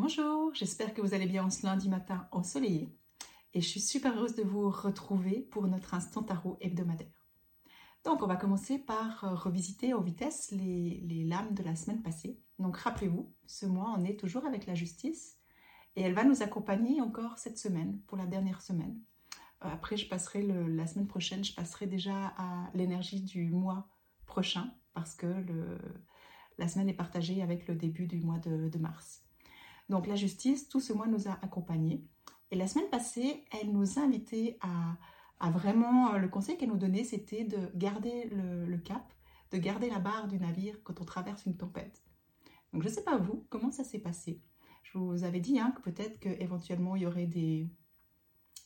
Bonjour, j'espère que vous allez bien en ce lundi matin ensoleillé et je suis super heureuse de vous retrouver pour notre instant tarot hebdomadaire. Donc on va commencer par euh, revisiter en vitesse les, lames de la semaine passée. Donc rappelez-vous, ce mois on est toujours avec la justice et elle va nous accompagner encore cette semaine, pour la dernière semaine. Euh, après je passerai la semaine prochaine, je passerai déjà à l'énergie du mois prochain parce que la semaine est partagée avec le début du mois de mars. Donc la justice, tout ce mois nous a accompagnés. Et la semaine passée, elle nous a invités à, vraiment, euh, le conseil qu'elle nous donnait, c'était de garder le, cap, de garder la barre du navire quand on traverse une tempête. Donc je ne sais pas vous, comment ça s'est passé? Je vous avais dit hein, que peut-être qu'éventuellement il y aurait des,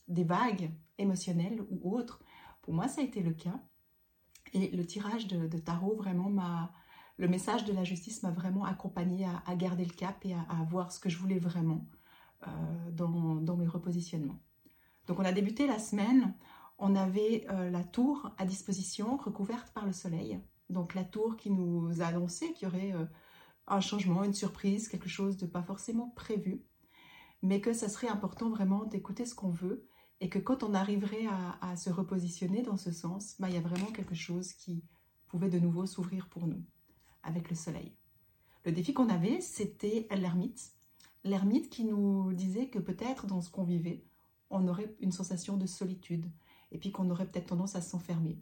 des vagues émotionnelles ou autres. Pour moi, ça a été le cas. Et le tirage de, de tarot vraiment m'a le message de la justice m'a vraiment accompagné à, garder le cap et à, voir ce que je voulais vraiment euh, dans, mes repositionnements. Donc on a débuté la semaine, on avait euh, la tour à disposition recouverte par le soleil. Donc la tour qui nous a annoncé qu'il y aurait euh, un changement, une surprise, quelque chose de pas forcément prévu, mais que ça serait important vraiment d'écouter ce qu'on veut et que quand on arriverait à, se repositionner dans ce sens, bah, il y a vraiment quelque chose qui pouvait de nouveau s'ouvrir pour nous avec le soleil. Le défi qu'on avait, c'était l'ermite. L'ermite qui nous disait que peut-être dans ce qu'on vivait, on aurait une sensation de solitude et puis qu'on aurait peut-être tendance à s'enfermer.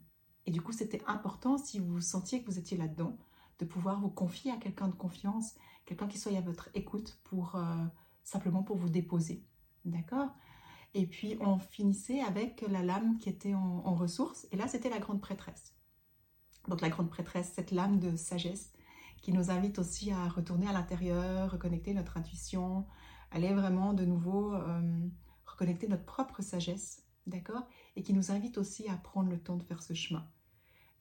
Et du coup, c'était important, si vous sentiez que vous étiez là-dedans, de pouvoir vous confier à quelqu'un de confiance, quelqu'un qui soit à votre écoute pour euh, simplement pour vous déposer. D'accord? Et puis, on finissait avec la lame qui était en, en ressources. Et là, c'était la grande prêtresse. Donc la grande prêtresse, cette lame de sagesse qui nous invite aussi à retourner à l'intérieur, reconnecter notre intuition, aller vraiment de nouveau euh, reconnecter notre propre sagesse, d'accord? Et qui nous invite aussi à prendre le temps de faire ce chemin.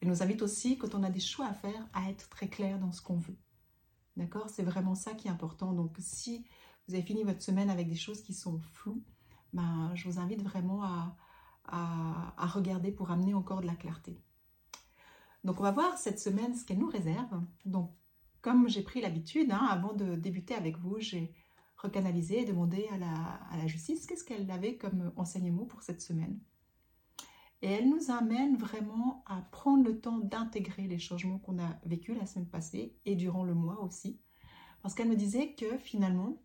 Elle nous invite aussi, quand on a des choix à faire, à être très clair dans ce qu'on veut. D'accord? C'est vraiment ça qui est important. Donc si vous avez fini votre semaine avec des choses qui sont floues, ben, je vous invite vraiment à, à regarder pour amener encore de la clarté. Donc on va voir cette semaine ce qu'elle nous réserve. Donc comme j'ai pris l'habitude, hein, avant de débuter avec vous, j'ai recanalisé et demandé à la, justice qu'est-ce qu'elle avait comme enseignement pour cette semaine. Et elle nous amène vraiment à prendre le temps d'intégrer les changements qu'on a vécus la semaine passée et durant le mois aussi. Parce qu'elle me disait que finalement,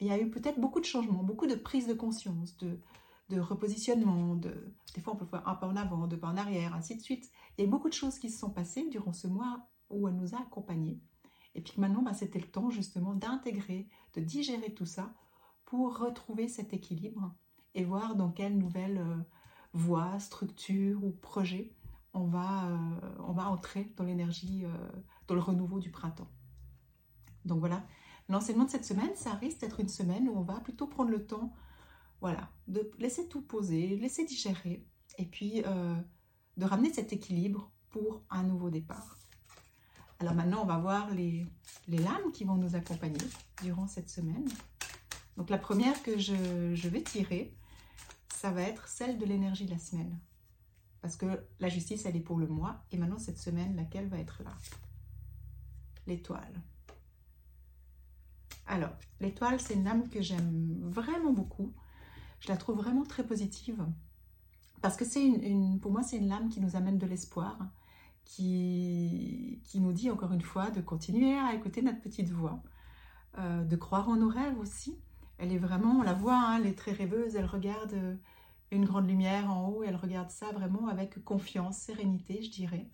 il y a eu peut-être beaucoup de changements, beaucoup de prise de conscience, de, de repositionnement, de, des fois on peut faire un pas en avant, deux pas en arrière, ainsi de suite. Il y a beaucoup de choses qui se sont passées durant ce mois où elle nous a accompagnés. Et puis maintenant, bah, c'était le temps justement d'intégrer, de digérer tout ça pour retrouver cet équilibre et voir dans quelle nouvelle euh, voie, structure ou projet on va, euh, on va entrer dans l'énergie, euh, dans le renouveau du printemps. Donc voilà, l'enseignement de cette semaine, ça risque d'être une semaine où on va plutôt prendre le temps voilà, de laisser tout poser, laisser digérer, et puis euh, de ramener cet équilibre pour un nouveau départ. Alors maintenant, on va voir les, lames qui vont nous accompagner durant cette semaine. Donc la première que je, je vais tirer, ça va être celle de l'énergie de la semaine. Parce que la justice, elle est pour le mois. Et maintenant, cette semaine, laquelle va être là? L'étoile. Alors, l'étoile, c'est une lame que j'aime vraiment beaucoup je la trouve vraiment très positive. Parce que c'est une, pour moi, c'est une lame qui nous amène de l'espoir, qui, qui nous dit encore une fois de continuer à écouter notre petite voix, euh, de croire en nos rêves aussi. Elle est vraiment, on la voit, hein, elle est très rêveuse, elle regarde une grande lumière en haut, elle regarde ça vraiment avec confiance, sérénité, je dirais.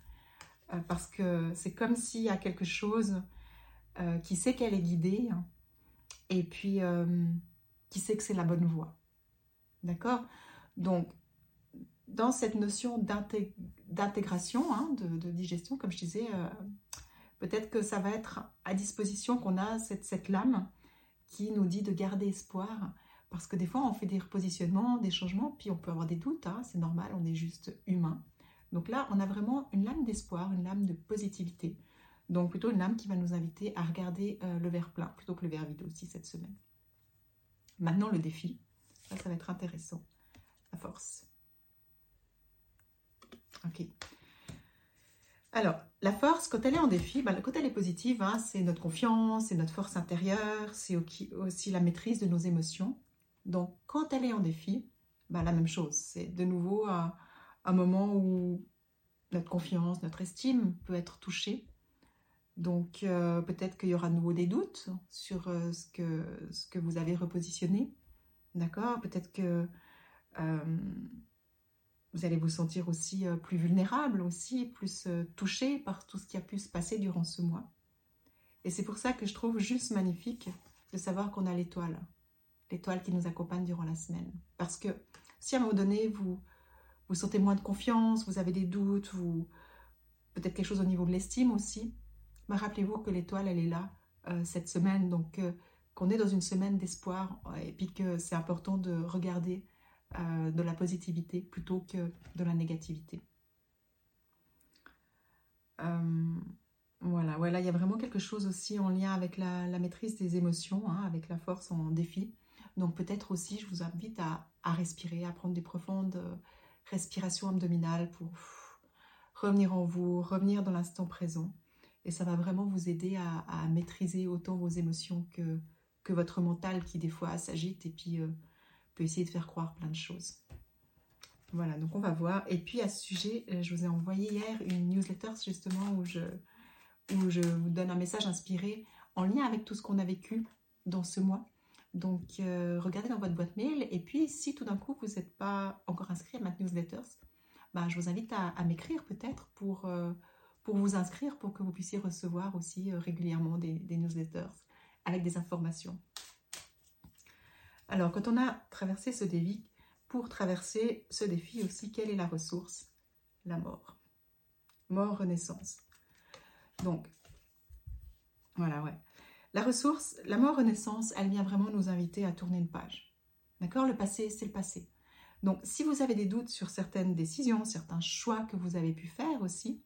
Euh, parce que c'est comme s'il y a quelque chose euh, qui sait qu'elle est guidée hein, et puis qui sait que c'est la bonne voie. D'accord? Donc, dans cette notion d'intégration, hein, de, digestion, comme je disais, euh, peut-être que ça va être à disposition qu'on a cette, lame qui nous dit de garder espoir. Parce que des fois, on fait des repositionnements, des changements, puis on peut avoir des doutes, hein, c'est normal, on est juste humain. Donc là, on a vraiment une lame d'espoir, une lame de positivité. Donc plutôt une lame qui va nous inviter à regarder euh, le verre plein plutôt que le verre vide aussi cette semaine. Maintenant, le défi, ça, va être intéressant. À force. Ok. Alors, la force, quand elle est en défi, ben, quand elle est positive, hein, c'est notre confiance, c'est notre force intérieure, c'est aussi la maîtrise de nos émotions. Donc, quand elle est en défi, ben, la même chose. C'est de nouveau un, moment où notre confiance, notre estime peut être touchée. Donc, euh, peut-être qu'il y aura de nouveau des doutes sur euh, ce que vous avez repositionné. D'accord Peut-être que vous allez vous sentir aussi plus vulnérable, aussi plus touché par tout ce qui a pu se passer durant ce mois. Et c'est pour ça que je trouve juste magnifique de savoir qu'on a l'étoile, l'étoile qui nous accompagne durant la semaine. Parce que si à un moment donné, vous vous sentez moins de confiance, vous avez des doutes, ou peut-être quelque chose au niveau de l'estime aussi, bah, rappelez-vous que l'étoile, elle est là cette semaine, donc qu'on est dans une semaine d'espoir, et puis que c'est important de regarder euh, de la positivité plutôt que de la négativité. Euh, voilà, il y a vraiment quelque chose aussi en lien avec la, maîtrise des émotions, hein, avec la force en défi. Donc peut-être aussi, je vous invite à, respirer, à prendre des profondes euh, respirations abdominales pour revenir en vous, revenir dans l'instant présent. Et ça va vraiment vous aider à, maîtriser autant vos émotions que, que votre mental qui des fois s'agite et puis essayer de faire croire plein de choses. Voilà, donc on va voir. Et puis à ce sujet, euh, je vous ai envoyé hier une newsletter justement où je, où je vous donne un message inspiré en lien avec tout ce qu'on a vécu dans ce mois. Donc euh, regardez dans votre boîte mail et puis si tout d'un coup vous n'êtes pas encore inscrit à ma newsletter, bah, je vous invite à, m'écrire peut-être pour, euh, pour vous inscrire pour que vous puissiez recevoir aussi régulièrement des newsletters avec des informations. Alors, quand on a traversé ce défi, pour traverser ce défi aussi, quelle est la ressource? La mort. Mort, renaissance. Donc, voilà, ouais. La ressource, la mort, renaissance, elle vient vraiment nous inviter à tourner une page. D'accord? Le passé, c'est le passé. Donc, si vous avez des doutes sur certaines décisions, certains choix que vous avez pu faire aussi,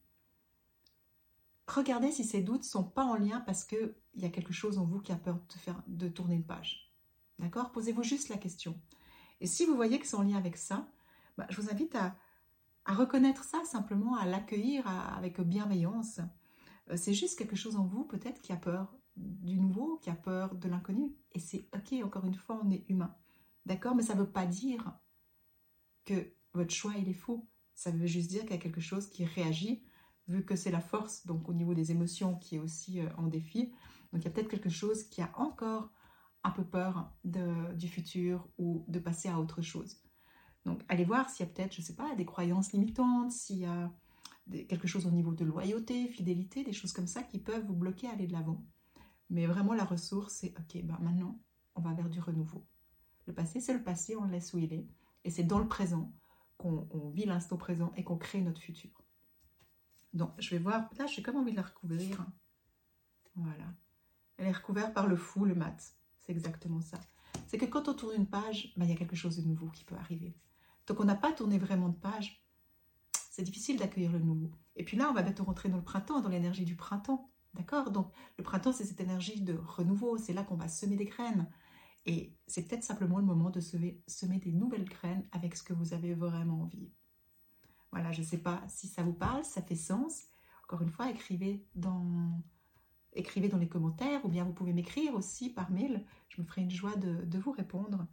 regardez si ces doutes sont pas en lien parce qu'il y a quelque chose en vous qui a peur de, faire, de tourner une page. D'accord? Posez-vous juste la question. Et si vous voyez que c'est en lien avec ça, bah, je vous invite à, reconnaître ça simplement, à l'accueillir avec bienveillance. Euh, c'est juste quelque chose en vous peut-être qui a peur du nouveau, qui a peur de l'inconnu. Et c'est ok, encore une fois, on est humain. D'accord? Mais ça ne veut pas dire que votre choix, il est faux. Ça veut juste dire qu'il y a quelque chose qui réagit, vu que c'est la force, donc au niveau des émotions, qui est aussi euh, en défi. Donc il y a peut-être quelque chose qui a encore un peu peur du futur ou de passer à autre chose. Donc, allez voir s'il y a peut-être, je ne sais pas, des croyances limitantes, s'il y a quelque chose au niveau de loyauté, fidélité, des choses comme ça qui peuvent vous bloquer à aller de l'avant. Mais vraiment, la ressource, c'est OK, ben maintenant, on va vers du renouveau. Le passé, c'est le passé, on le laisse où il est. Et c'est dans le présent qu'on vit l'instant présent et qu'on crée notre futur. Donc, je vais voir. Là, j'ai comme envie de la recouvrir. Voilà. Elle est recouverte par le fou, le mat. C'est exactement ça. C'est que quand on tourne une page, ben, il y a quelque chose de nouveau qui peut arriver. Tant qu'on n'a pas tourné vraiment de page, c'est difficile d'accueillir le nouveau. Et puis là, on va bientôt rentrer dans le printemps, dans l'énergie du printemps. D'accord? Donc, le printemps, c'est cette énergie de renouveau. C'est là qu'on va semer des graines. Et c'est peut-être simplement le moment de semer des nouvelles graines avec ce que vous avez vraiment envie. Voilà, je ne sais pas si ça vous parle, ça fait sens. Encore une fois, écrivez dans écrivez dans les commentaires ou bien vous pouvez m'écrire aussi par mail. Je me ferai une joie de, vous répondre.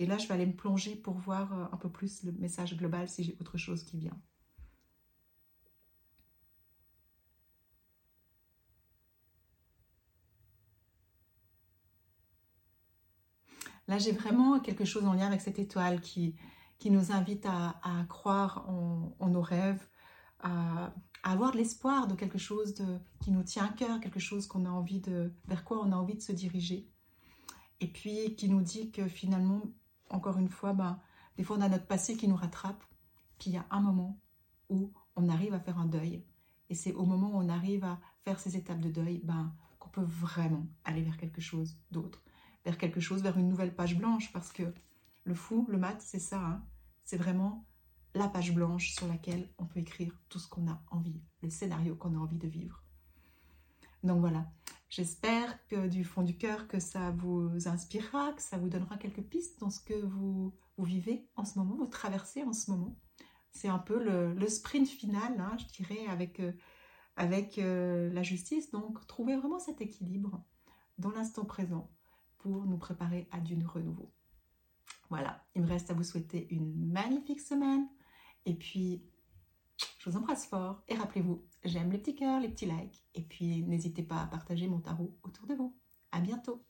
Et là, je vais aller me plonger pour voir euh, un peu plus le message global si j'ai autre chose qui vient. Là, j'ai vraiment quelque chose en lien avec cette étoile qui, qui nous invite à, croire en, nos rêves, à, avoir de l'espoir de quelque chose de, qui nous tient à cœur, quelque chose qu'on a envie de, vers quoi on a envie de se diriger. Et puis qui nous dit que finalement, encore une fois, ben, des fois on a notre passé qui nous rattrape, puis il y a un moment où on arrive à faire un deuil. Et c'est au moment où on arrive à faire ces étapes de deuil ben, qu'on peut vraiment aller vers quelque chose d'autre, vers quelque chose, vers une nouvelle page blanche, parce que le fou, le mat, c'est ça, hein. c'est vraiment la page blanche sur laquelle on peut écrire tout ce qu'on a envie, le scénario qu'on a envie de vivre. Donc voilà, j'espère que du fond du cœur que ça vous inspirera, que ça vous donnera quelques pistes dans ce que vous, vivez en ce moment, vous traversez en ce moment. C'est un peu le, sprint final, hein, je dirais, avec euh, euh, la justice. Donc, trouver vraiment cet équilibre dans l'instant présent pour nous préparer à du renouveau. Voilà, il me reste à vous souhaiter une magnifique semaine. Et puis, je vous embrasse fort. Et rappelez-vous, j'aime les petits cœurs, les petits likes. Et puis, n'hésitez pas à partager mon tarot autour de vous. À bientôt.